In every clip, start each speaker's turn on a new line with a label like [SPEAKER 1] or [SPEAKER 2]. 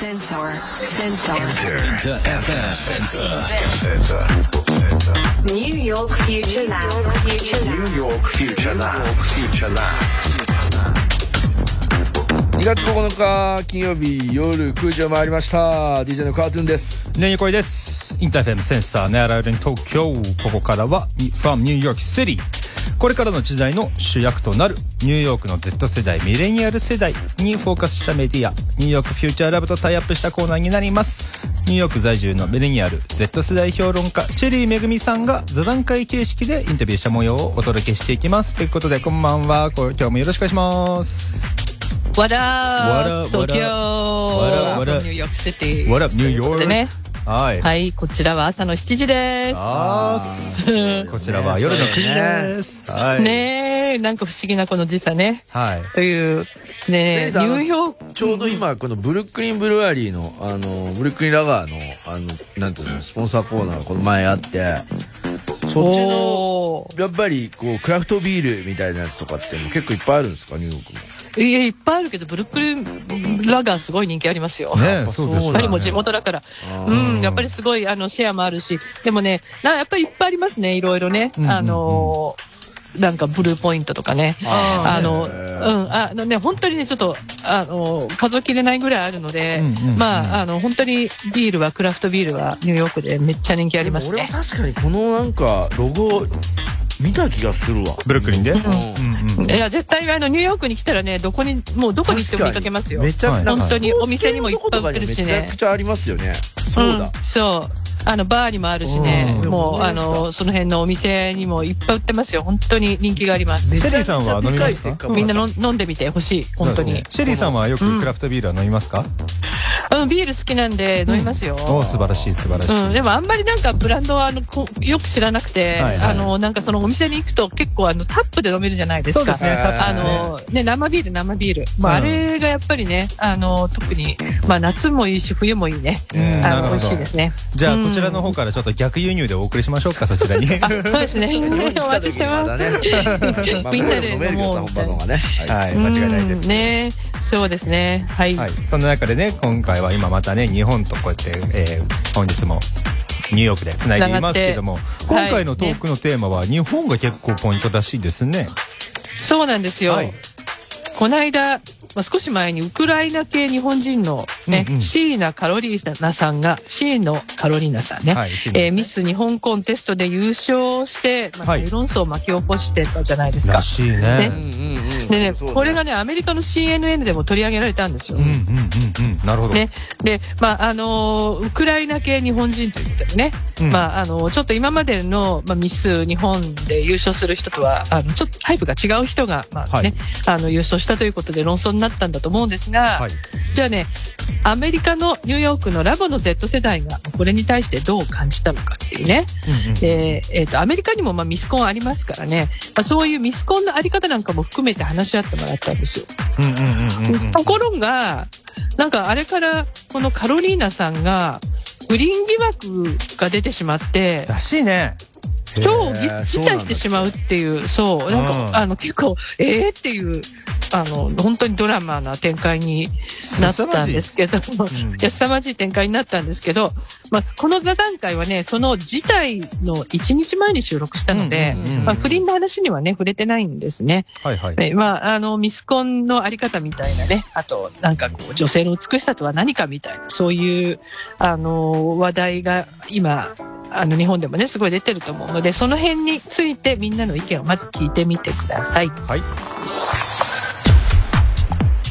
[SPEAKER 1] Sensor. Sensor.
[SPEAKER 2] Enter FM Sensor.
[SPEAKER 1] New York Future Lab. Future Lab.
[SPEAKER 2] New York Future Lab. Future Lab.
[SPEAKER 3] 2月9日金曜日夜9時を回りました DJ のカートゥーンです
[SPEAKER 4] ねえこいです。インターフェムセンサーネアラルに東京。ここからは from New York City。これからの時代の主役となるニューヨークの Z 世代、ミレニアル世代にフォーカスしたメディア、ニューヨークフューチャーラブとタイアップしたコーナーになります。ニューヨーク在住のミレニアル、Z 世代評論家、チェリーめぐみさんが座談会形式でインタビューした模様をお届けしていきます。ということで、こんばんは。こ今日もよろしくお願いします。
[SPEAKER 5] What up?
[SPEAKER 4] What up,
[SPEAKER 5] 東
[SPEAKER 4] what
[SPEAKER 5] 京
[SPEAKER 4] up? What up?
[SPEAKER 5] ニューヨークシティ。
[SPEAKER 4] What up, New York?
[SPEAKER 5] でね。
[SPEAKER 4] はい。
[SPEAKER 5] はい、こちらは朝の7時です。
[SPEAKER 4] あー こちらは夜の9時です。はい。
[SPEAKER 5] ねえ、なんか不思議なこの時差ね。
[SPEAKER 4] はい。
[SPEAKER 5] という、ねえ、ニューヨーク。
[SPEAKER 3] ちょうど今このブルックリンブルワリーのあのブルックリンラガーのあのなんていうのスポンサーコーナーがこの前あってそっちのやっぱりこうクラフトビールみたいなやつとかって結構いっぱいあるんですかニューヨークも
[SPEAKER 5] いや、いっぱいあるけど、ブルックリンラガーすごい人気ありますよ。
[SPEAKER 4] ね
[SPEAKER 3] やっぱ
[SPEAKER 4] そうです
[SPEAKER 5] ぱりもう地元だから。
[SPEAKER 3] あ
[SPEAKER 5] う
[SPEAKER 3] ー
[SPEAKER 5] ん、やっぱりすごい、あの、シェアもあるし、でもね、なやっぱりいっぱいありますね、いろいろね。
[SPEAKER 4] うんうんうん
[SPEAKER 5] あのー、なんかブルーポイントとかね。
[SPEAKER 3] あ
[SPEAKER 5] の、
[SPEAKER 3] へ
[SPEAKER 5] う
[SPEAKER 3] ー
[SPEAKER 5] ん、あのね、本当にね、ちょっと、あの、数えきれないぐらいあるので、
[SPEAKER 4] うんうんうん
[SPEAKER 5] まあ、あの、本当にビールは、クラフトビールは、ニューヨークでめっちゃ人気あります
[SPEAKER 3] 俺は
[SPEAKER 5] ね。
[SPEAKER 3] 確かにこのなんかロゴ見た気がするわ。
[SPEAKER 4] ブルックリンで、
[SPEAKER 5] うん。
[SPEAKER 4] うんうん
[SPEAKER 5] いや、絶対、あの、ニューヨークに来たらね、どこに、もうどこに行っても見かけますよ。
[SPEAKER 3] めちゃ
[SPEAKER 4] はい
[SPEAKER 3] なんか
[SPEAKER 5] 本当にお店にもいっぱい売ってるしね。
[SPEAKER 3] めちゃくちゃありますよね。そうだ、
[SPEAKER 5] んそう。あの、バーにもあるしね、
[SPEAKER 3] うん。
[SPEAKER 5] もう、あの、その辺のお店にもいっぱい売ってますよ。本当に人気があります。
[SPEAKER 4] シェリーさんは飲みますか？
[SPEAKER 5] みんな飲ん飲んでみてほしい、本当に。
[SPEAKER 4] シェリーさんはよくクラフトビールは飲みますか、
[SPEAKER 5] うん、ビール好きなんで飲みますよ。
[SPEAKER 4] おー素晴らしい素晴らしい、
[SPEAKER 5] うん、でもあんまりなんかブランドはあのこよく知らなくて、
[SPEAKER 4] はいはい
[SPEAKER 5] あのなんかそのお店に行くと結構あのタップで飲めるじゃないですか。
[SPEAKER 4] そうですねタップです
[SPEAKER 5] あ
[SPEAKER 4] ね
[SPEAKER 5] のね生ビール生ビール、まあ、
[SPEAKER 4] うん
[SPEAKER 5] あれがやっぱりねあの特にまあ夏もいいし冬もいいね。
[SPEAKER 4] うん
[SPEAKER 5] 美味しいですね。
[SPEAKER 4] じゃあ
[SPEAKER 5] うん
[SPEAKER 4] こちらの方からちょっと逆輸入でお送りしましょうかそちらに
[SPEAKER 5] あ、そうですね。お
[SPEAKER 3] た
[SPEAKER 5] 待ちしてま。
[SPEAKER 3] す
[SPEAKER 5] みんなで
[SPEAKER 3] 飲
[SPEAKER 5] もうみたい
[SPEAKER 3] はい
[SPEAKER 4] はい間違いないです、
[SPEAKER 5] うんねそうですね。はい。
[SPEAKER 4] はい、そんな中でね今回は今またね日本とこうやって、えー本日もニューヨークでつないでいますけども今回のトークのテーマは日本が結構ポイントらしいですね。
[SPEAKER 5] そうなんですよ。
[SPEAKER 4] はい
[SPEAKER 5] この間、まあ、少し前にウクライナ系日本人のね、
[SPEAKER 4] うんうん。
[SPEAKER 5] シーナ・カロリーナさんが、シーのカロリーナさんね、
[SPEAKER 4] はい
[SPEAKER 5] えーミス日本コンテストで優勝して、まあ、論争を巻き起こしてたじゃないですか。
[SPEAKER 4] らしいね。
[SPEAKER 5] ね。
[SPEAKER 3] うんうんうん。
[SPEAKER 5] でね、これがね、アメリカの CNN でも取り上げられたんですよ。
[SPEAKER 4] うんうんうんうん。なるほど、
[SPEAKER 5] ね。で、まあ、あのーウクライナ系日本人ということでね、
[SPEAKER 4] うん。
[SPEAKER 5] まあ、あのーちょっと今までの、まあ、ミス日本で優勝する人とは、あの、ちょっとタイプが違う人が、まあね、あの、優勝したということで論争になったんだと思うんですが、
[SPEAKER 4] はい。
[SPEAKER 5] じゃあね、アメリカのニューヨークのラボの Z 世代がこれに対してどう感じたのかっていうね。
[SPEAKER 4] うんうん
[SPEAKER 5] で、えっ、と、アメリカにもまあミスコンありますからね、まあ、そういうミスコンのあり方なんかも含めて話し合ってもらったんですよ。ところが、なんかあれからこのカロリーナさんが不倫疑惑が出てしまって、
[SPEAKER 4] らしいね
[SPEAKER 5] 超辞退してしまうっていう、そう、なん
[SPEAKER 4] うん
[SPEAKER 5] か、あの、結構、えー？っていう、あの、本当にドラマな展開になったんですけど、
[SPEAKER 4] 凄まじい。うん。
[SPEAKER 5] いや、凄まじい展開になったんですけど、まあ、この座談会はね、その事態の1日前に収録したのでまあ、不倫の話にはね、触れてないんですね。
[SPEAKER 4] はいはい。
[SPEAKER 5] えまあ、あの、ミスコンのあり方みたいなね、あと、なんかこう、女性の美しさとは何かみたいな、そういう、あの、話題が今、あの、日本でもね、すごい出てると思うので、その辺についてみんなの意見をまず聞いてみてください。
[SPEAKER 4] はい。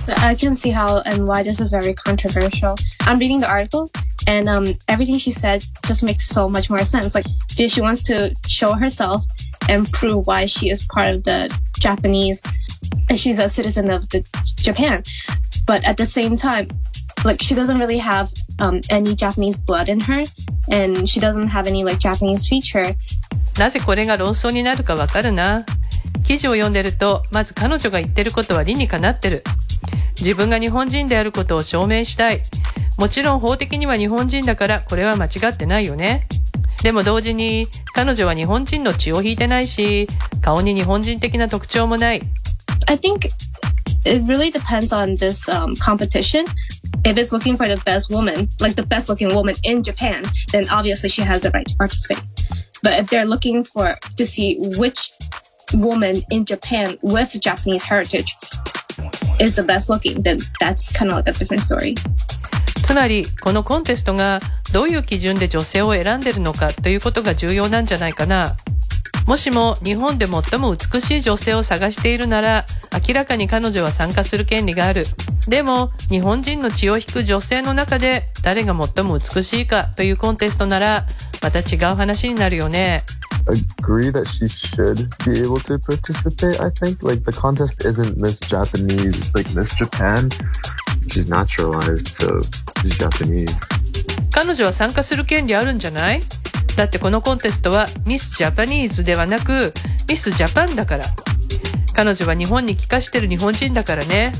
[SPEAKER 6] I can see how and why this is very controversial. I'm reading the article, and um, everything she said just makes so much more sense. Like, she wants to show herself and prove why she is part of the Japanese, and she's a citizen of the Japan. But at the same time, like she doesn't really have um, any Japanese blood in her, and she doesn't have any like Japanese feature.
[SPEAKER 5] なぜこれが論争になるかわかるな。記事を読んでると、まず彼女が言ってることは理にかなってる。自分が日本人であることを証明したい。もちろん法的には日本人だからこれは間違ってないよね。でも同時に彼女は日本人の血を引いてないし、顔に日本人的な特徴もない。
[SPEAKER 6] I think it really depends on this um, competition. if it's looking for the best woman, like the best looking woman in Japan, then obviously she has the right to participate. But if they're looking for to see which woman in Japan with Japanese heritage is the best looking, then that's kind of like a different story.
[SPEAKER 5] つまりこのコンテストがどういう基準で女性を選んでるのかということが重要なんじゃないかな もしも日本で最も美しい女性を探しているなら明らかに彼女は参加する権利があるでも日本人の血を引く女性の中で誰が最も美しいかというコンテストならまた違う話になるよね
[SPEAKER 7] agree that she should be able to participate, I think. Like, the contest isn't Miss Japanese, it's like Miss Japan. She's naturalized to be Japanese.
[SPEAKER 5] 彼女は参加する権利あるんじゃないだってこのコンテストはミス・ジャパニーズではなくミス・ジャパンだから彼女は日本に帰化してる日本人だからね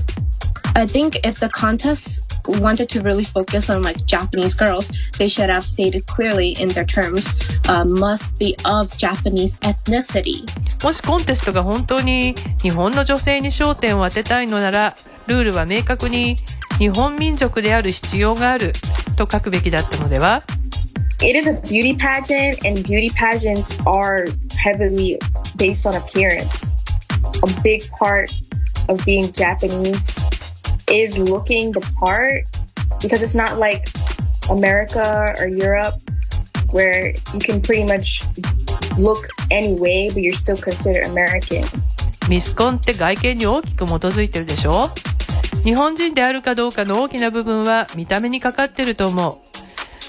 [SPEAKER 6] I think if the contest wanted to really focus on like Japanese girls, they should have stated clearly in their terms, uh, must be of Japanese ethnicity.
[SPEAKER 5] もしコンテストが本当に日本の女性に焦点を当てたいのならルールは明確に日本民族である必要があると書くべきだったのでは
[SPEAKER 8] It is a beauty pageant, and beauty pageants are heavily based on appearance. A big part of being Japanese is looking the part because it's not like America or Europe where you can pretty much look any way, but you're still considered American.
[SPEAKER 5] ミスコンって外見に大きく基づいてるでしょ日本人であるかどうかの大きな部分は見た目にかかってると思う。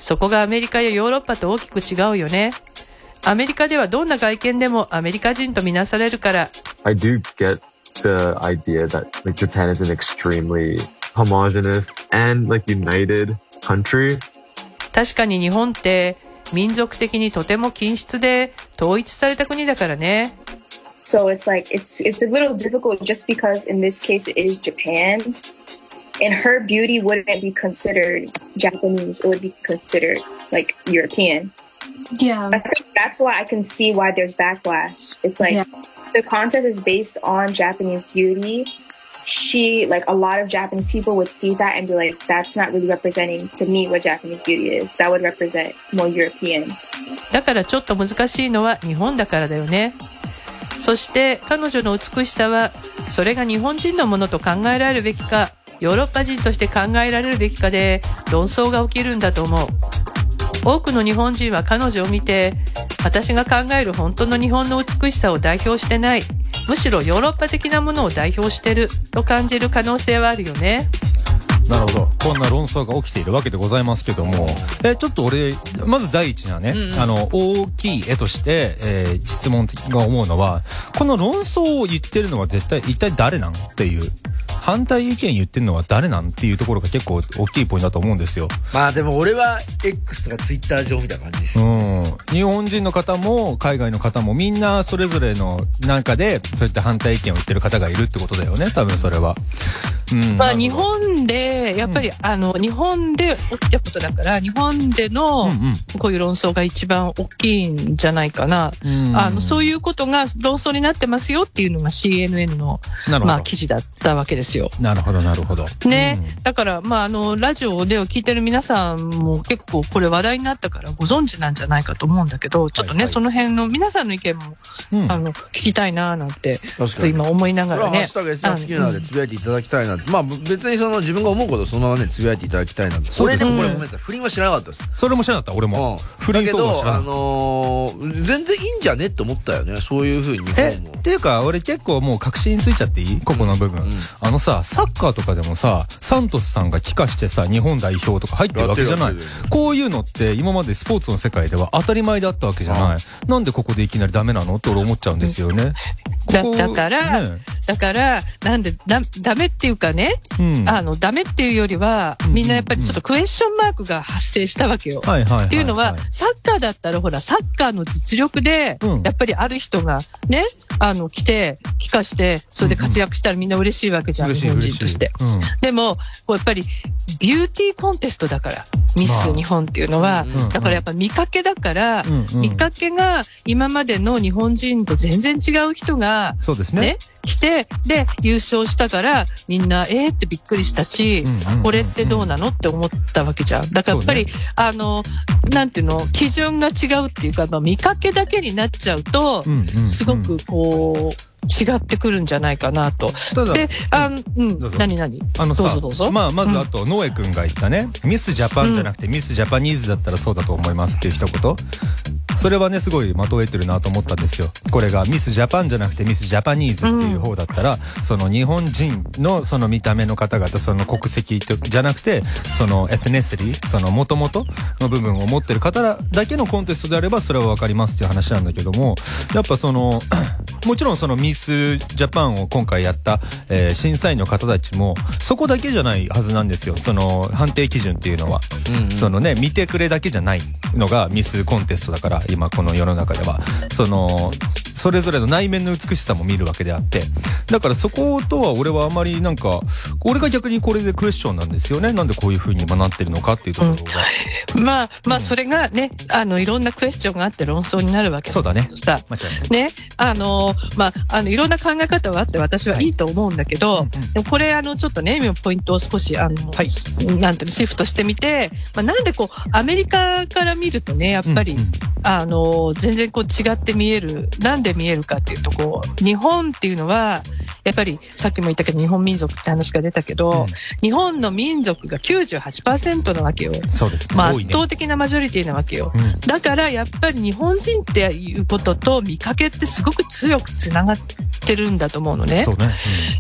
[SPEAKER 5] そこがアメリカやヨーロッパと大きく違うよね。アメリカではどんな外見でもアメリカ人とみなされるから、
[SPEAKER 7] I do get the idea that like Japan is an extremely homogenous and like united country.
[SPEAKER 5] 確かに日本って民族的にとても均質で統一された国だからね。
[SPEAKER 8] So it's like it's it's a little difficult just because in this case it is Japan. And her beauty wouldn't be considered Japanese, it would be considered like European.
[SPEAKER 6] Yeah.
[SPEAKER 8] I think that's why I can see why there's backlash. It's like
[SPEAKER 6] Yeah.
[SPEAKER 8] the contest is based on Japanese beauty. She, like a lot of Japanese people would see that and be like, that's not really representing to me what Japanese beauty is. That would represent more European.
[SPEAKER 5] だからちょっと難しいのは日本だからだよね。そして彼女の美しさはそれが日本人のものと考えられるべきか ヨーロッパ人として考えられるべきかで論争が起きるんだと思う。多くの日本人は彼女を見て私が考える本当の日本の美しさを代表してないむしろヨーロッパ的なものを代表してると感じる可能性はあるよね。
[SPEAKER 4] なるほど。こんな論争が起きているわけでございますけども、え、ちょっと俺、まず第一なね、
[SPEAKER 3] うんうん
[SPEAKER 4] あの、大きい絵として、えー質問が思うのは、この論争を言ってるのは絶対、一体誰なんっていう、反対意見言ってるのは誰なんっていうところが結構大きいポイントだと思うんですよ。
[SPEAKER 3] まあでも俺は X とか Twitter 上みたいな感じです。
[SPEAKER 4] うん。日本人の方も海外の方もみんなそれぞれの中でそういった反対意見を言ってる方がいるってことだよね、多分それは。うん。
[SPEAKER 5] まあ、日本で、やっぱり、あの、日本で起きたことだから、日本での、
[SPEAKER 4] うんうん
[SPEAKER 5] こういう論争が一番大きいんじゃないかな。
[SPEAKER 4] うん
[SPEAKER 5] あの、そういうことが論争になってますよっていうのが CNN の。まあ、記事だったわけですよ。
[SPEAKER 4] なるほど、なるほど。
[SPEAKER 5] ね、
[SPEAKER 4] うん
[SPEAKER 5] だから、まあ、あの、ラジオで聞いてる皆さんも結構これ話題になったからご存知なんじゃないかと思うんだけど、ちょっとね、
[SPEAKER 4] はいはい
[SPEAKER 5] その辺の皆さんの意見も、
[SPEAKER 4] うん
[SPEAKER 5] あの、聞きたいななんて、今思いながらね
[SPEAKER 3] ハッシュ。タグ S が好きなのでつぶやいていただきたいな。まあ別にその自分が思うことをそのままね、つぶやいていただきたいなって。
[SPEAKER 4] そうです
[SPEAKER 3] 俺でもこれ
[SPEAKER 5] うん
[SPEAKER 3] ごめんなさい。不倫は知らなかったです。
[SPEAKER 4] それも知らなかった、俺も。不倫騒動知らなかった。
[SPEAKER 3] だけど、あのー全然いいんじゃね？って思ったよね。そういう風に日
[SPEAKER 4] え、
[SPEAKER 3] 本も
[SPEAKER 4] っ。ていうか、俺結構もう確信ついちゃっていい？ここの部分、
[SPEAKER 3] うん
[SPEAKER 4] あのさ、サッカーとかでもさ、サントスさんが帰化してさ、日本代表とか入ってるわけじゃない。こういうのって今までスポーツの世界では当たり前だったわけじゃない。なんでここでいきなりダメなの？って俺思っちゃうんですよね。
[SPEAKER 5] だから、
[SPEAKER 4] ね
[SPEAKER 5] だから、なんで、だ、ダメっていうかね、
[SPEAKER 4] うん。
[SPEAKER 5] あの、ダメっていうよりは、
[SPEAKER 4] うん
[SPEAKER 5] みんなやっぱりちょっとクエスチョンマークが発生したわけよ。っていうのは、サッカーだったら、ほら、サッカーの実力で
[SPEAKER 4] うん、
[SPEAKER 5] やっぱりある人がね、あの、来て、帰化して、それで活躍したらみんな嬉しいわけじゃん、日本。人として。
[SPEAKER 4] うん。
[SPEAKER 5] でも、やっぱり、ビューティーコンテストだから。ミス日本っていうのは、
[SPEAKER 3] うん
[SPEAKER 5] だからやっぱ見かけだから、見かけが今までの日本人と全然違う人が、
[SPEAKER 4] そうですね
[SPEAKER 5] ね、来て、で、優勝したから、みんな、えーってびっくりしたし、これってどうなのって思ったわけじゃん。だからやっぱり、
[SPEAKER 4] そう
[SPEAKER 5] あの、なんていうの、基準が違うっていうか、まあ、見かけだけになっちゃうと、すごくこう、違ってくるんじゃないかなと。で、あん。うん。何何？
[SPEAKER 4] あのさ
[SPEAKER 5] どうぞどうぞ。
[SPEAKER 4] まあ、まず
[SPEAKER 5] うん。
[SPEAKER 4] あと、ノエ君が言ったね、ミスジャパンじゃなくて、ミスジャパニーズだったらそうだと思いますっていう一言。それはね、すごい的を得てるなと思ったんですよ。これがミスジャパンじゃなくてミスジャパニーズっていう方だったら、その日本人のその見た目の方々、その国籍とじゃなくて、そのエテネシティ、その元々の部分を持ってる方だけのコンテストであれば、それはわかりますっていう話なんだけども、やっぱその、もちろんそのミスジャパンを今回やった、えー審査員の方たちも、そこだけじゃないはずなんですよ。その判定基準っていうのは。
[SPEAKER 3] うんうん
[SPEAKER 4] そのね、見てくれだけじゃないのがミスコンテストだから、今この世の中では。その、それぞれの内面の美しさも見るわけであって。だからそことは俺はあまりなんか、俺が逆にこれでクエスチョンなんですよね。なんでこういう風に今なってるのかっていうところが。
[SPEAKER 5] まあ、まあ、それがね、あの、いろんなクエスチョンがあって論争になるわけ
[SPEAKER 4] そうだね
[SPEAKER 5] さ。ね、あの、まあ、あの、いろんな考え方があって私はいいと思うんだけど、
[SPEAKER 4] うんうん
[SPEAKER 5] でもこれ、あの、ちょっとね、今ポイントを少し、あの、
[SPEAKER 4] はい
[SPEAKER 5] なんていうの、シフトしてみて、まあ、なんでこう、アメリカから見るとね、やっぱり、
[SPEAKER 4] うんうん
[SPEAKER 5] あの、全然こう違って見える。なんで見えるかっていうと、こう、日本っていうのは、やっぱり、さっきも言ったけど、日本民族って話が出たけど、
[SPEAKER 4] うん
[SPEAKER 5] 日本の民族が98%なわけよ。
[SPEAKER 4] そうですね。
[SPEAKER 5] まあ。圧倒的なマジョリティなわけよ。
[SPEAKER 4] うん
[SPEAKER 5] だからやっぱり日本人っていうことと見かけってすごく強くつながってるんだと思うのね
[SPEAKER 4] そ。うね。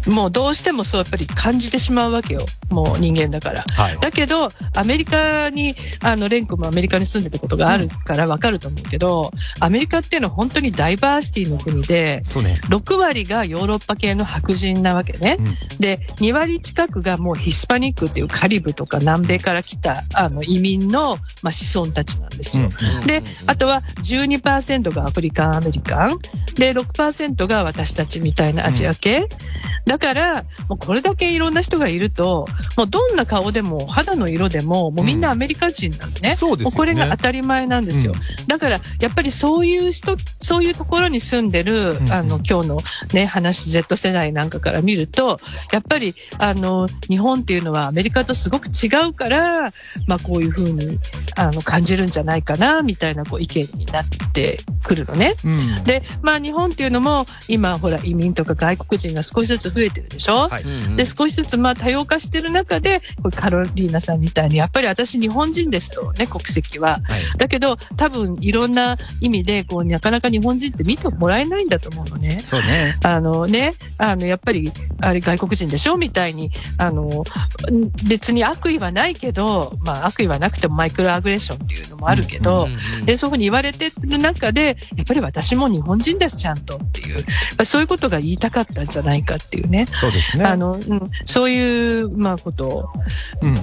[SPEAKER 5] もうどうしてもそうやっぱり感じてしまうわけよ。もう人間だから。
[SPEAKER 4] はい
[SPEAKER 5] だけど、アメリカに、あの、レン君もアメリカに住んでたことがあるからわかると思うけど、アメリカっていうのは本当にダイバーシティの国で、
[SPEAKER 4] ね。
[SPEAKER 5] 6割がヨーロッパ系の白人なわけね。
[SPEAKER 4] うん
[SPEAKER 5] で、2割近くがもうヒスパニックっていうカリブとか南米から来たあの移民の、まあ、子孫たちなんですよ。
[SPEAKER 4] うん
[SPEAKER 5] で、あとは12%がアフリカンアメリカン。で、6%が私たちみたいなアジア系。だから、もうこれだけいろんな人がいると、もうどんな顔でも肌の色でも、もうみんなアメリカ人なのね。
[SPEAKER 4] そうですよね
[SPEAKER 5] もうこれが当たり前なんですよ。だから、やっぱりそういう人、そういうところに住んでる、
[SPEAKER 4] うん
[SPEAKER 5] あの、今日のね、話、Z 世代なんかから見ると、やっぱり、あの、日本っていうのはアメリカとすごく違うから、まあこういうふうに、あの、感じるんじゃないかな、みたいなこう意見になってくるのね。
[SPEAKER 4] うん。
[SPEAKER 5] で、まあ日本っていうのも、今ほら移民とか外国人が少しずつ増えてるでしょ、
[SPEAKER 4] はい
[SPEAKER 5] で、少しずつまあ多様化してる中で、これカロリーナさんみたいに、やっぱり私日本人ですとね、国籍は。
[SPEAKER 4] はい
[SPEAKER 5] だけど、多分いろんな意味で、こう、なかなか日本人って見てもらえないんだと思うのね。
[SPEAKER 4] そうね。
[SPEAKER 5] あのね、あの、やっぱり、あれ外国人でしょみたいに、あの、ん別に悪意はないけど、まあ悪意はなくてもマイクロアグレッションっていうのもあるけど、で、そういうふうに言われてる中で、やっぱり私も日本人です、ちゃんとっていう、やっぱそういうことが言いたかったんじゃないかっていうね。
[SPEAKER 4] そうですね。
[SPEAKER 5] あの、うん、そういう、まあ、こと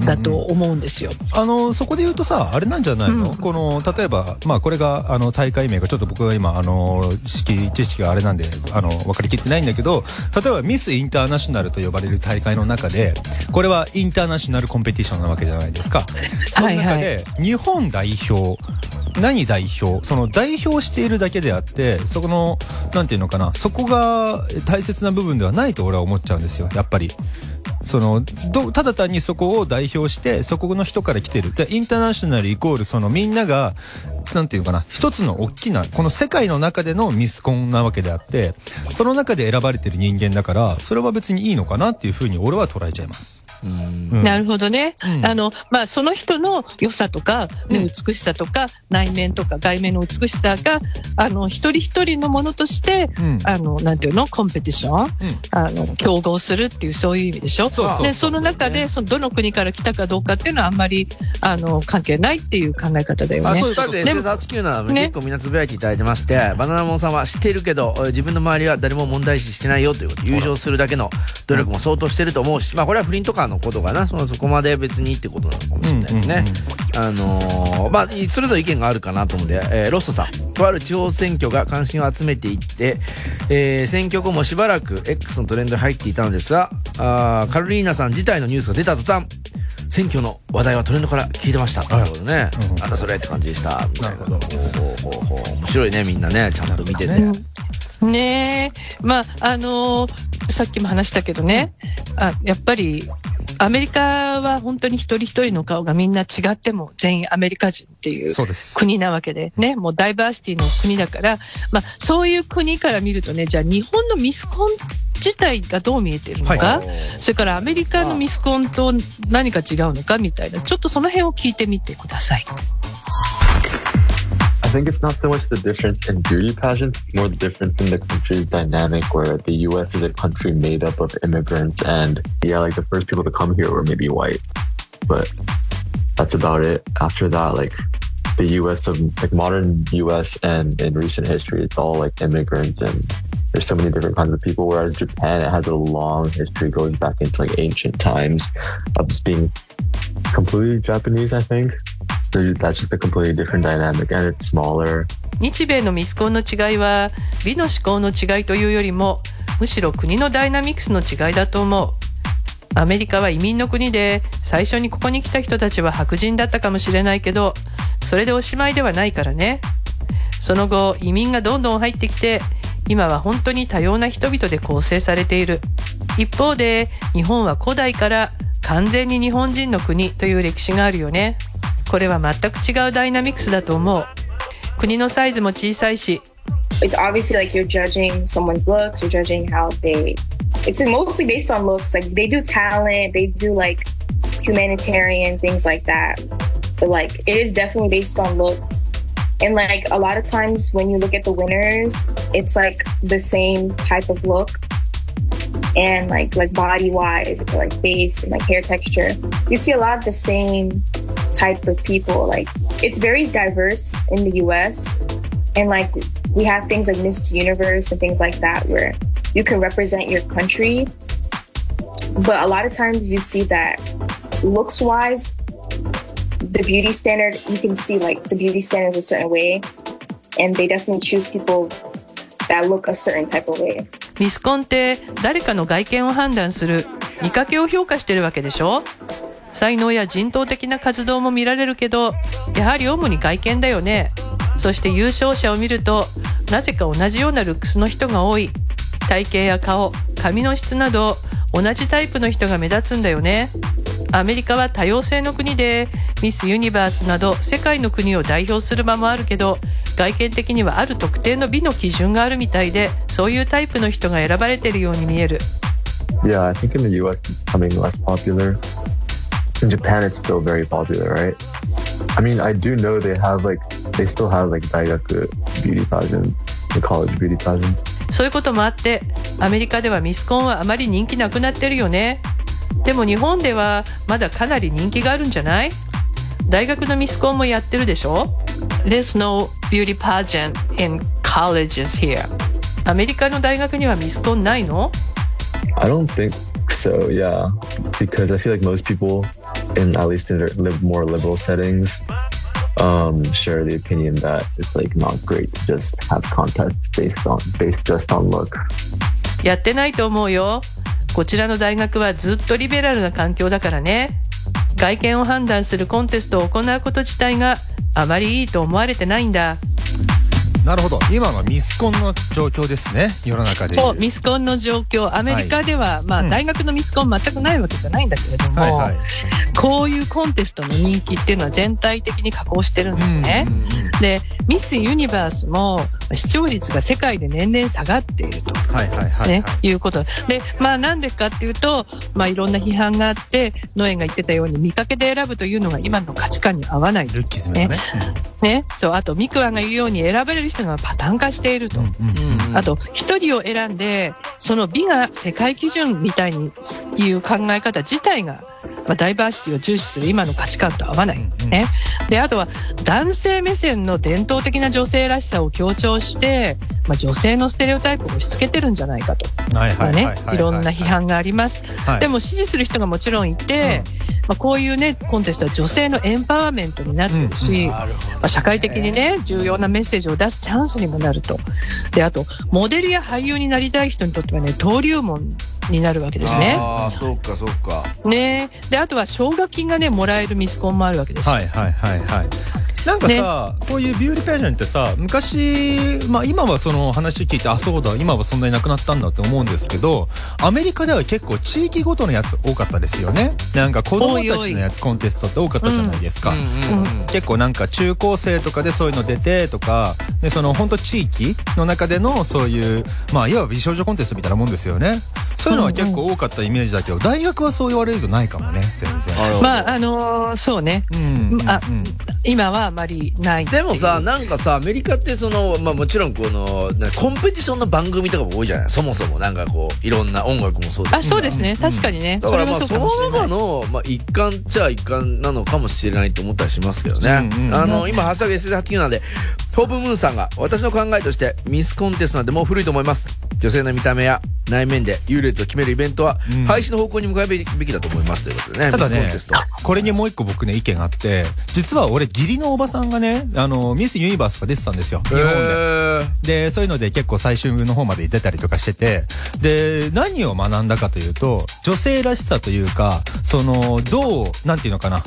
[SPEAKER 5] だと思うんですよ。
[SPEAKER 4] あの、そこで言うとさ、あれなんじゃないの、
[SPEAKER 5] うん
[SPEAKER 4] この、例えば、まあ、これが、あの、大会名が、ちょっと僕が今、あの、知識、知識があれなんで、あの、分かりきってないんだけど、例えば、ミスインターナショナルと呼ばれる大会の中で、これはインターナショナルコンペティションなわけじゃないですか。その中で、日本代表、何代表、その代表しているだけであって、そこの、なんていうのかな、そこが大切な部分ではないと俺は思っちゃうんですよ、やっぱり。そのどただ単にそこを代表してそこの人から来てる。でインターナショナルイコールそのみんながなんていうのかな一つの大きなこの世界の中でのミスコンなわけであってその中で選ばれてる人間だからそれは別にいいのかなっていうふうに俺は捉えちゃいます。
[SPEAKER 3] うん。
[SPEAKER 4] うん
[SPEAKER 5] なるほどね。
[SPEAKER 4] うん。
[SPEAKER 5] あの、まあ、その人の良さとか、ね
[SPEAKER 4] うん
[SPEAKER 5] 美しさとか、内面とか外面の美しさが、あの、一人一人のものとして、
[SPEAKER 4] うん。
[SPEAKER 5] あの、なんていうの？コンペティション
[SPEAKER 4] うん。
[SPEAKER 5] あの、競合するっていう、そういう意味でしょ？
[SPEAKER 4] そう
[SPEAKER 5] で、その中で、その、どの国から来たかどうかっていうのはあんまり、あの、関係ないっていう考え方だよ
[SPEAKER 3] あ、
[SPEAKER 5] ね
[SPEAKER 3] そう。いうことで、
[SPEAKER 5] でも
[SPEAKER 3] SS897
[SPEAKER 5] ね。
[SPEAKER 3] 結構みんなつぶやいていただいてまして、バナナモンさんは知っているけど、自分の周りは誰も問題視してないよということで、優勝するだけの努力も相当してると思うし、まあこれは不倫とかのことかな、そのそこまで別にってことなのかもしれないですね。あのー、まあ、それぞれ意見があるかなと思うんで、えーロッソさん、とある地方選挙が関心を集めていって、えー選挙後もしばらく X のトレンドに入っていたのですが、あーカロリーナさん自体のニュースが出た途端、選挙の話題はトレンドから聞いてました。
[SPEAKER 4] あら
[SPEAKER 3] ということでね、
[SPEAKER 4] うん
[SPEAKER 3] なんだそれって感じでした。みたいなこと。
[SPEAKER 4] な
[SPEAKER 3] ほうほうほうほう面白いね、みんなね、ちゃんと見てて。
[SPEAKER 5] ねえ、まあ、あのーさっきも話したけどね、あやっぱり、アメリカは本当に一人一人の顔がみんな違っても全員アメリカ人っていう。国なわけでね、もうダイバーシティの国だから、まあ、そういう国から見るとね、じゃあ日本のミスコン自体がどう見えてるのか、
[SPEAKER 4] はい
[SPEAKER 5] それからアメリカのミスコンと何か違うのかみたいな、ちょっとその辺を聞いてみてください。
[SPEAKER 7] I think it's not so much the difference in beauty pageants, more the difference in the country's dynamic where the US is a country made up of immigrants and yeah, like the first people to come here were maybe white. But that's about it. After that, like the US of like modern US and in recent history, it's all like immigrants and there's so many different kinds of people. Whereas Japan, it has a long history going back into like ancient times of just being completely Japanese, I think. So that's just a completely different dynamic and it's smaller.
[SPEAKER 5] 日米のミスコンの違いは美の思考の違いというよりもむしろ国のダイナミクスの違いだと思う。アメリカは移民の国で最初にここに来た人たちは白人だったかもしれないけどそれでおしまいではないからね。その後移民がどんどん入ってきて今は本当に多様な人々で構成されている。一方で日本は古代から完全に日本人の国という歴史があるよね。これは全く違うダイナミクスだと思う国のサイズも小さいし
[SPEAKER 8] it's obviously like you're judging someone's looks, you're judging how they. It's mostly based on looks. Like they do talent, they do like humanitarian things like that. But like it is definitely based on looks. And like a lot of times when you look at the winners, it's like the same type of look. And like like body wise, like face and like hair texture, you see a lot of the same type of people. Like it's very diverse in the U.S. and like we have things like Miss Universe and things like that where you can represent your country. But a lot of times you see that looks wise, the beauty standard, you can see like the beauty standard is a certain way. And they definitely choose people that look a certain type of way.
[SPEAKER 5] ミスコンって誰かの外見を判断する見かけを評価してるわけでしょ 才能や人頭的な活動も見られるけどやはり主に外見だよね。そして優勝者を見るとなぜか同じようなルックスの人が多い。体型や顔髪の質など同じタイプの人が目立つんだよね。アメリカは多様性の国でミス・ユニバースなど世界の国を代表する場もあるけど外見的にはある特定の美の基準があるみたいでそういうタイプの人が選ばれているように見える。
[SPEAKER 7] Yeah, I think in the US. In Japan it's still very popular, right? I mean, I do know they have like, they still have like daigaku beauty pageants, the college beauty pageants.
[SPEAKER 5] そういうこともあってアメリカではミスコンはあまり人気なくなってるよねでも日本ではまだかなり人気があるんじゃない大学のミスコンもやってるでしょ There's no beauty pageant in colleges here アメリカの大学にはミスコンないの
[SPEAKER 7] I don't think so, yeah. Because I feel like most people, in at least in their live more liberal settings, um, share the opinion that it's like not great to just have contests based on based just on look.
[SPEAKER 5] やってないと思うよこちらの大学はずっとリベラルな環境だからね外見を判断するコンテストを行うこと自体があまりいいと思われてないんだ
[SPEAKER 4] なるほど。今のミスコンの状況ですね。世の中で。
[SPEAKER 5] そうミスコンの状況アメリカでは、まあ
[SPEAKER 4] うん
[SPEAKER 5] 大学のミスコン全くないわけじゃないんだけれども、
[SPEAKER 4] はいはい。
[SPEAKER 5] こういうコンテストの人気っていうのは全体的に下降してるんですね。でミス・ユニバースも視聴率が世界で年々下がっていると。
[SPEAKER 4] はいはいはい、
[SPEAKER 5] ね
[SPEAKER 4] はい。
[SPEAKER 5] いうことで、まあ、なんでかっていうと、まあ、いろんな批判があって、ノエンが言ってたように、見かけで選ぶというのが今の価値観に合わない、
[SPEAKER 4] ルッキズムがね。
[SPEAKER 5] ね、そうあと、ミクワが言うように、選ばれる人がパターン化していると、
[SPEAKER 4] うんうんうん
[SPEAKER 5] あと、一人を選んで、その美が世界基準みたいにいう考え方自体が、まあ、ダイバーシティを重視する今の価値観と合わない、
[SPEAKER 4] うんうん。
[SPEAKER 5] ね、であとは男性目線の伝統的な女性らしさを強調してまあ、女性のステレオタイプを押し付けてるんじゃないかと、
[SPEAKER 4] はい
[SPEAKER 5] ろんな批判があります。
[SPEAKER 4] はい。
[SPEAKER 5] でも支持する人がもちろんいて、まあ、こういうね、コンテストは女性のエンパワーメントになってるし、まあ、社会的にね、重要なメッセージを出すチャンスにもなると。で、あと、モデルや俳優になりたい人にとってはね、登竜門になるわけですね。
[SPEAKER 3] ああ、そうか、そうか。
[SPEAKER 5] ねで、あとは奨学金がね、もらえるミスコンもあるわけですよ。
[SPEAKER 4] はいはいはいはい。なんかさ、こういうビューティーページョンってさ、昔、まあ今はその話聞いて、あ、そうだ、今はそんなになくなったんだって思うんですけど、アメリカでは結構地域ごとのやつ多かったですよね。なんか子供たちのやつコンテストって多かったじゃないですか。
[SPEAKER 3] うんうんうん
[SPEAKER 4] 結構なんか中高生とかでそういうの出てとか、でその本当地域の中でのそういう、まあいわば美少女コンテストみたいなもんですよね。そういうのは結構多かったイメージだけど、大学はそう言われるとないかもね、全然。
[SPEAKER 5] まあ、あのーそうね。
[SPEAKER 4] うん。
[SPEAKER 5] あ
[SPEAKER 4] うん
[SPEAKER 5] 今はあまりない
[SPEAKER 3] でもさ、なんかさ、アメリカってその、まあもちろんこの、なコンペティションの番組とかも多いじゃない？そもそもなんかこう、いろんな音楽もそうだ
[SPEAKER 5] あ、そうですね。確かにね。
[SPEAKER 3] だからまあその。中の、まあ、一環っちゃ一環なのかもしれないと思ったりしますけどね。
[SPEAKER 4] うんうんうん
[SPEAKER 3] あの、今、ハッシュタグ SS89 なんで、ホープムーンさんが、私の考えとして、ミスコンテストなんてもう古いと思います。女性の見た目や内面で優劣を決めるイベントは、
[SPEAKER 4] うん
[SPEAKER 3] 廃止の方向に向かうべきだと思いますということでね。
[SPEAKER 4] ただね
[SPEAKER 3] ミスコンテスト。
[SPEAKER 4] これにもう一個僕ね、意見があって、実は俺、義理のおばさんがね、あの、ミスユニバースが出てたんですよ、日本で。で、そういうので結構最終の方まで出たりとかしてて、で、何を学んだかというと、女性らしさというか、その、どう、なんていうのかな。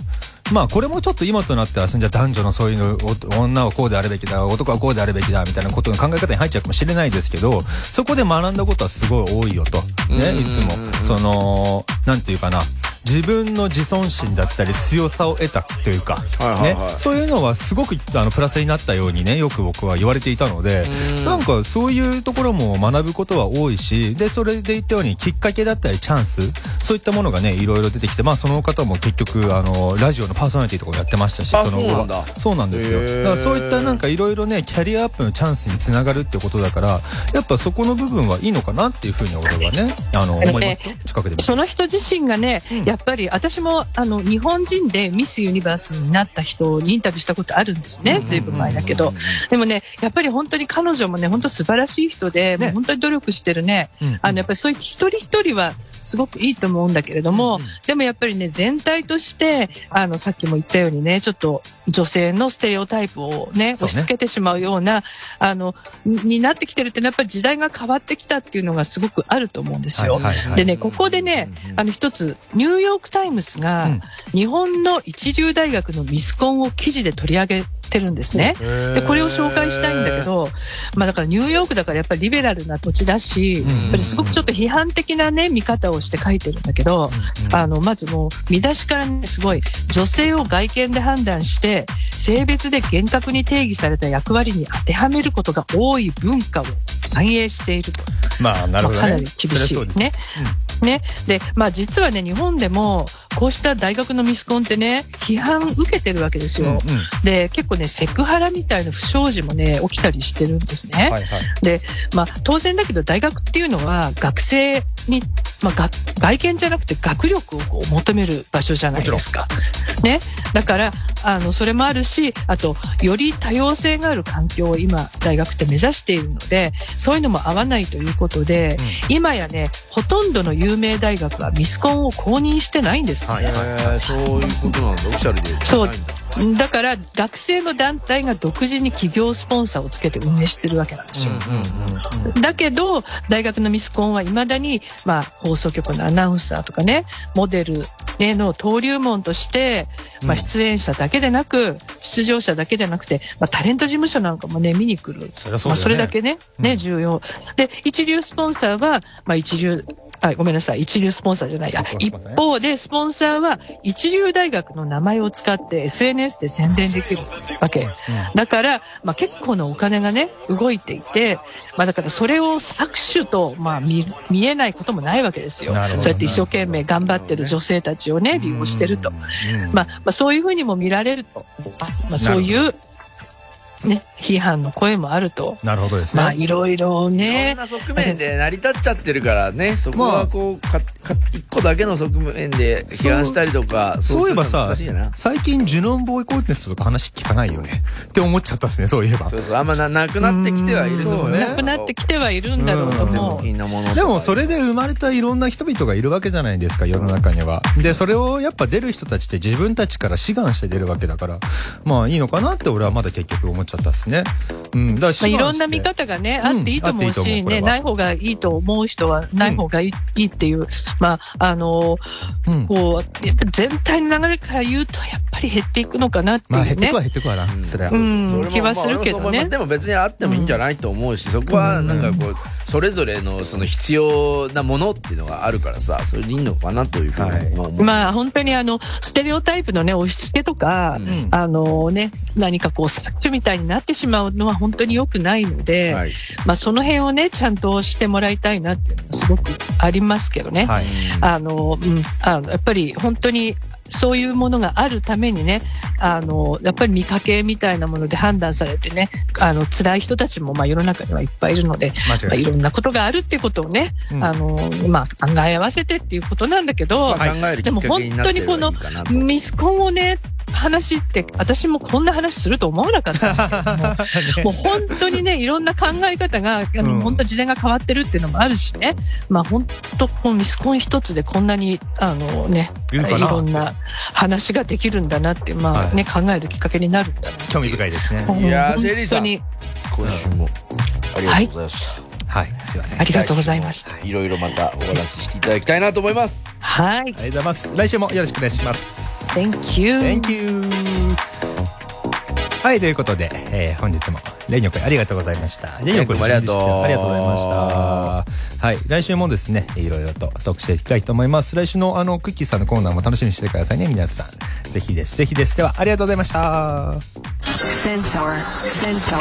[SPEAKER 4] まあこれもちょっと今となっては、じゃあ男女のそういうの、お女はこうであるべきだ、男はこうであるべきだ、みたいなことの考え方に入っちゃうかもしれないですけど、そこで学んだことはすごい多いよと。ね、いつも。その、なんていうかな。自分の自尊心だったり強さを得たというか、
[SPEAKER 3] はいはい
[SPEAKER 4] ね
[SPEAKER 3] はい、
[SPEAKER 4] そういうのはすごくあのプラスになったようにね、よく僕は言われていたので、
[SPEAKER 3] うん。
[SPEAKER 4] なんかそういうところも学ぶことは多いし、で、それで言ったようにきっかけだったりチャンス、そういったものがね、いろいろ出てきて、まあその方も結局、あの、ラジオのパーソナリティとかもやってましたし、
[SPEAKER 3] あ
[SPEAKER 4] の後は。
[SPEAKER 3] そうなんだ。
[SPEAKER 4] そうなんですよ。だからそういったなんかいろいろね、キャリアアップのチャンスにつながるってことだから、やっぱそこの部分はいいのかなっていうふうに俺はね、あの、思いますよ。近くで
[SPEAKER 5] その人自身がね、やっぱり私もあの日本人でミスユニバースになった人にインタビューしたことあるんですね、ずいぶん前だけど。でもね、やっぱり本当に彼女もね、本当素晴らしい人で、もう本当に努力してるね、
[SPEAKER 4] うん
[SPEAKER 5] あのやっぱりそういう一人一人はすごくいいと思うんだけれども、でもやっぱりね、全体として、あのさっきも言ったようにね、ちょっと女性のステレオタイプをね、押し付けてしまうような、あの、にになってきてるっていうのはやっぱり時代が変わってきたっていうのがすごくあると思うんですよ。
[SPEAKER 4] はいはいはい。
[SPEAKER 5] でね、ここでね、あの一つ、ーヨーク・タイムズが、
[SPEAKER 4] うん。
[SPEAKER 5] 日本の一流大学のミスコンを記事で取り上げてるんですね。で、これを紹介したいんだけど、まあだからニューヨークだからやっぱりリベラルな土地だし、
[SPEAKER 4] うん。
[SPEAKER 5] やっぱりすごくちょっと批判的なね、見方をして書いてるんだけど、あの、まずもう見出しからね、すごい、女性を外見で判断して、性別で厳格に定義された役割に当てはめることが多い文化を反映していると。
[SPEAKER 4] まあ、なるほどね。
[SPEAKER 5] まあかなり厳しいね。ね。で、まあ実はね、日本でも、こうした大学のミスコンってね、批判受けてるわけですよ。
[SPEAKER 4] うんうん
[SPEAKER 5] で、結構ね、セクハラみたいな不祥事もね、起きたりしてるんですね。
[SPEAKER 4] はいはい。
[SPEAKER 5] で、まあ、当然だけど大学っていうのは学生に、まあ、が外見じゃなくて学力をこう求める場所じゃないですか。ね。だから、あの、それもあるし、あと、より多様性がある環境を今、大学って目指しているので、そういうのも合わないということで、今やね、ほとんどの有名大学はミスコンを公認してないんですね。
[SPEAKER 4] はい
[SPEAKER 3] えーそういうことなんだ。オフィシャルで。
[SPEAKER 5] そう
[SPEAKER 3] だ
[SPEAKER 5] だから、学生の団体が独自に企業スポンサーをつけて運営してるわけなんですよ。だけど、大学のミスコンは未だに、まあ、放送局のアナウンサーとかね、モデル、ね、の登竜門として、まあ、出演者だけでなく、出場者だけでなくて、まあ、タレント事務所なんかもね、見に来る。
[SPEAKER 4] そりゃそうだよね
[SPEAKER 5] まあ、それだけね、ね、
[SPEAKER 4] うん
[SPEAKER 5] 重要。で、一流スポンサーは、まあ、一流、あ、ごめんなさい、一流スポンサーじゃないや。一方で、スポンサーは、一流大学の名前を使って SNS で宣伝できるわけ。だから、まあ、結構なお金がね、動いていて、まあ、だからそれを搾取と、まあ見、見えないこともないわけですよ。そうやって一生懸命頑張ってる女性たちをね、利用してると。
[SPEAKER 4] うん
[SPEAKER 5] まあ、まあ、そういうふうにも見られると。まあ、そういうね、批判の声もあると。
[SPEAKER 4] なるほどですね。
[SPEAKER 5] まあ、いろいろ
[SPEAKER 3] いろん
[SPEAKER 5] ね。
[SPEAKER 3] な側面で成り立っちゃってるからね、そこはこう、か、か、一個だけの側面で批判したりとか、
[SPEAKER 4] そういえばさ最近ジュノンボーイコンテストとか話聞かないよね。って思っちゃったっすね、そういえば
[SPEAKER 3] そ。うそう、あんまななくなってきてはいると思う
[SPEAKER 4] ね
[SPEAKER 5] なくなってきてはいるんだろうと
[SPEAKER 3] で
[SPEAKER 5] 思う。
[SPEAKER 4] でもそれで生まれたいろんな人々がいるわけじゃないですか、世の中には。で、それをやっぱ出る人たちって自分たちから志願して出るわけだから、まあいいのかなって俺はまだ結局思っちゃったっすね。うん。だから
[SPEAKER 5] まあ、いろんな見方がね、あっていいと思うし、ね、ない方がいいと思う人は、ない方がいい,、いいっていう、まあ、あの、
[SPEAKER 4] うん
[SPEAKER 5] こう、やっぱ全体の流れから言うと、やっぱり減っていくのかなって
[SPEAKER 4] まあ
[SPEAKER 5] いうね
[SPEAKER 4] 減ってく。は減ってくわな、
[SPEAKER 3] うん
[SPEAKER 4] それは。
[SPEAKER 5] うん気はするけどね
[SPEAKER 3] でも別にあってもいいんじゃないと思うし、そこはなんかこう、それぞれのその必要なものっていうのがあるからさ、それでいいのかなというふうにも思う。
[SPEAKER 5] まあ本当にあのステレオタイプのね押し付けとか、
[SPEAKER 3] うん
[SPEAKER 5] あのね何かこう搾取みたいになってしまうのは本当に良くないので、
[SPEAKER 3] はい。
[SPEAKER 5] まあその辺をねちゃんとしてもらいたいなっていうのはすごくありますけどね。
[SPEAKER 4] はい。
[SPEAKER 5] あのうん、あのやっぱり本当にそういうものがあるためにね、あのやっぱり見かけみたいなもので判断されてね、あの辛い人たちもまあ世の中にはいっぱいいるので、
[SPEAKER 4] 間
[SPEAKER 5] まあ、
[SPEAKER 4] 違
[SPEAKER 5] いろんなことがあるっていうことをね、
[SPEAKER 4] うん。
[SPEAKER 5] あのまあ、考え合わせてっていうことなんだけど、
[SPEAKER 3] まあ考えるきっかけになってればいいかなと。
[SPEAKER 5] ミスコンをね、話って、私もこんな話すると思わなかったんですけども、もう本当にね、いろんな考え方が、あの
[SPEAKER 4] うん。
[SPEAKER 5] 本当時代が変わってるっていうのもあるしね、まあ本当、このミスコン一つでこんなに、あのね、い
[SPEAKER 4] いるかな
[SPEAKER 5] ろんな話ができるんだなって、まあね、考えるきっかけになるんだな。
[SPEAKER 4] 興味深いですね。
[SPEAKER 3] いやー
[SPEAKER 5] 本
[SPEAKER 3] シェリーさん
[SPEAKER 5] 当に
[SPEAKER 3] 今週もありがとうございました。
[SPEAKER 4] はい、すいません。
[SPEAKER 5] ありがとうございました。
[SPEAKER 3] いろいろまたお話ししていただきたいなと思います。
[SPEAKER 5] はい。
[SPEAKER 4] ありがとうございます。来週もよろしくお願いします。
[SPEAKER 5] Thank you.
[SPEAKER 4] Thank you. はい、ということで、えー本日もレニョコありがとうございました。レニョコ
[SPEAKER 3] ありがとう
[SPEAKER 4] ありがとうございました。はい、来週もですね、いろいろとトークしていきたいと思います。来週のあの、クッキーさんのコーナーも楽しみにしてくださいね、皆さん。ぜひです、ぜひです。では、ありがとうございました。
[SPEAKER 1] Sensor. Sensor.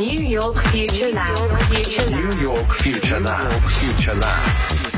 [SPEAKER 1] New York Future Lab. Future Lab.
[SPEAKER 2] New York Future Lab. Future Lab.